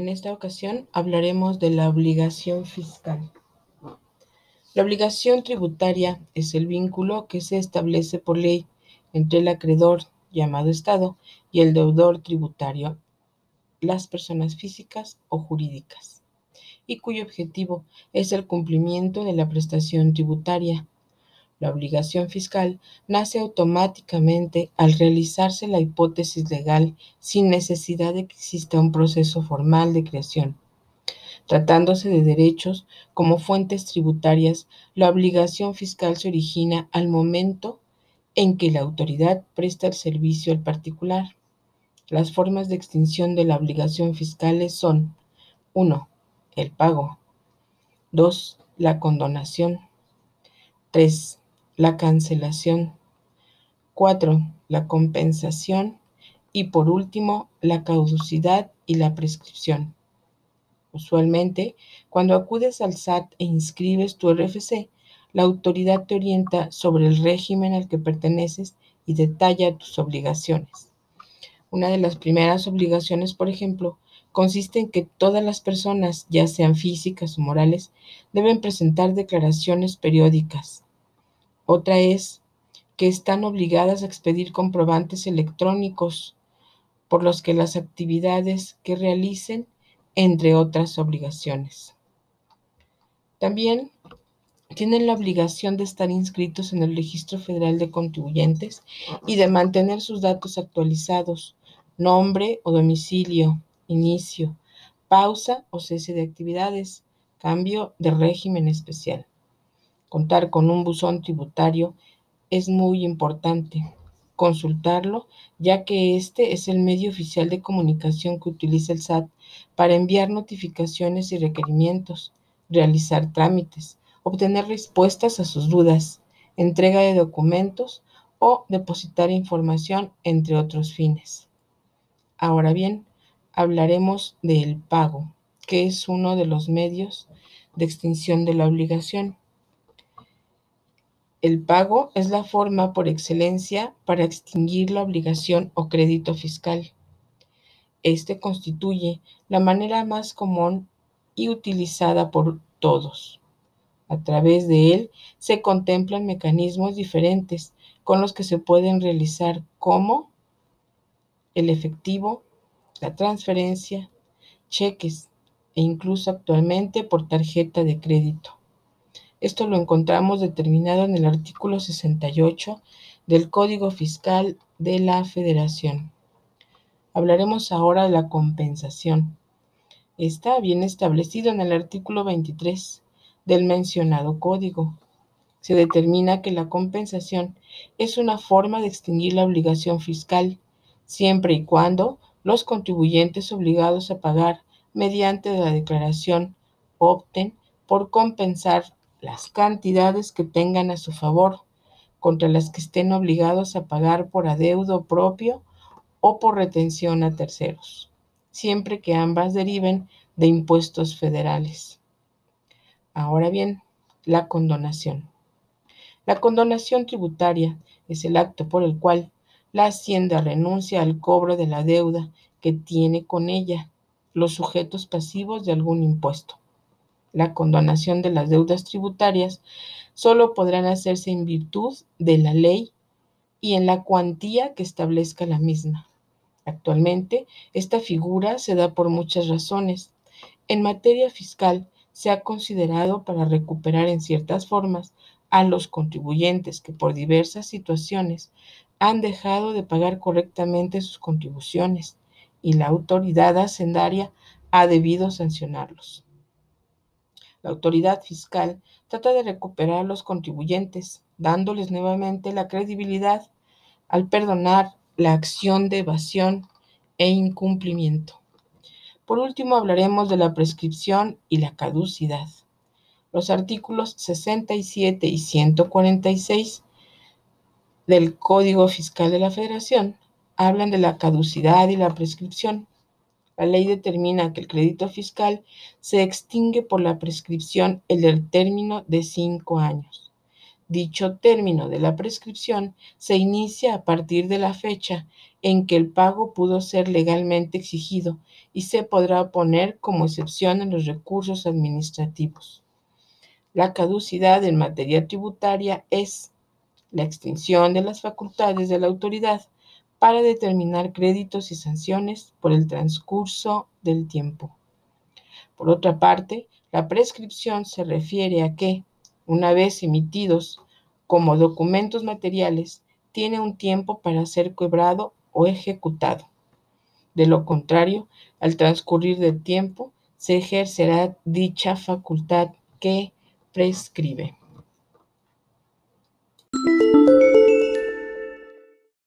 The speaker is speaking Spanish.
En esta ocasión hablaremos de la obligación fiscal. La obligación tributaria es el vínculo que se establece por ley entre el acreedor, llamado Estado, y el deudor tributario, las personas físicas o jurídicas, y cuyo objetivo es el cumplimiento de la prestación tributaria. La obligación fiscal nace automáticamente al realizarse la hipótesis legal sin necesidad de que exista un proceso formal de creación. Tratándose de derechos como fuentes tributarias, la obligación fiscal se origina al momento en que la autoridad presta el servicio al particular. Las formas de extinción de la obligación fiscal son 1. El pago. 2. La condonación. 3. La cancelación. 4. La compensación. Y por último, la caducidad y la prescripción. Usualmente, cuando acudes al SAT e inscribes tu RFC, la autoridad te orienta sobre el régimen al que perteneces y detalla tus obligaciones. Una de las primeras obligaciones, por ejemplo, consiste en que todas las personas, ya sean físicas o morales, deben presentar declaraciones periódicas. Otra es que están obligadas a expedir comprobantes electrónicos por los que las actividades que realicen entre otras obligaciones. También tienen la obligación de estar inscritos en el Registro Federal de Contribuyentes y de mantener sus datos actualizados, nombre o domicilio, inicio, pausa o cese de actividades, cambio de régimen especial. Contar con un buzón tributario es muy importante. Consultarlo, ya que este es el medio oficial de comunicación que utiliza el SAT para enviar notificaciones y requerimientos, realizar trámites, obtener respuestas a sus dudas, entrega de documentos o depositar información, entre otros fines. Ahora bien, hablaremos del pago, que es uno de los medios de extinción de la obligación. El pago es la forma por excelencia para extinguir la obligación o crédito fiscal. Este constituye la manera más común y utilizada por todos. A través de él se contemplan mecanismos diferentes con los que se pueden realizar como el efectivo, la transferencia, cheques e incluso actualmente por tarjeta de crédito. Esto lo encontramos determinado en el artículo 68 del Código Fiscal de la Federación. Hablaremos ahora de la compensación. Está bien establecido en el artículo 23 del mencionado código. Se determina que la compensación es una forma de extinguir la obligación fiscal, siempre y cuando los contribuyentes obligados a pagar mediante la declaración opten por compensar las cantidades que tengan a su favor contra las que estén obligados a pagar por adeudo propio o por retención a terceros, siempre que ambas deriven de impuestos federales. Ahora bien, la condonación. La condonación tributaria es el acto por el cual la Hacienda renuncia al cobro de la deuda que tiene con ella los sujetos pasivos de algún impuesto. La condonación de las deudas tributarias solo podrán hacerse en virtud de la ley y en la cuantía que establezca la misma. Actualmente, esta figura se da por muchas razones. En materia fiscal, se ha considerado para recuperar en ciertas formas a los contribuyentes que por diversas situaciones han dejado de pagar correctamente sus contribuciones y la autoridad hacendaria ha debido sancionarlos. La autoridad fiscal trata de recuperar a los contribuyentes, dándoles nuevamente la credibilidad al perdonar la acción de evasión e incumplimiento. Por último, hablaremos de la prescripción y la caducidad. Los artículos 67 y 146 del Código Fiscal de la Federación hablan de la caducidad y la prescripción. La ley determina que el crédito fiscal se extingue por la prescripción en el término de cinco años. Dicho término de la prescripción se inicia a partir de la fecha en que el pago pudo ser legalmente exigido y se podrá poner como excepción en los recursos administrativos. La caducidad en materia tributaria es la extinción de las facultades de la autoridad para determinar créditos y sanciones por el transcurso del tiempo. Por otra parte, la prescripción se refiere a que, una vez emitidos como documentos materiales, tiene un tiempo para ser cobrado o ejecutado. De lo contrario, al transcurrir del tiempo, se ejercerá dicha facultad que prescribe.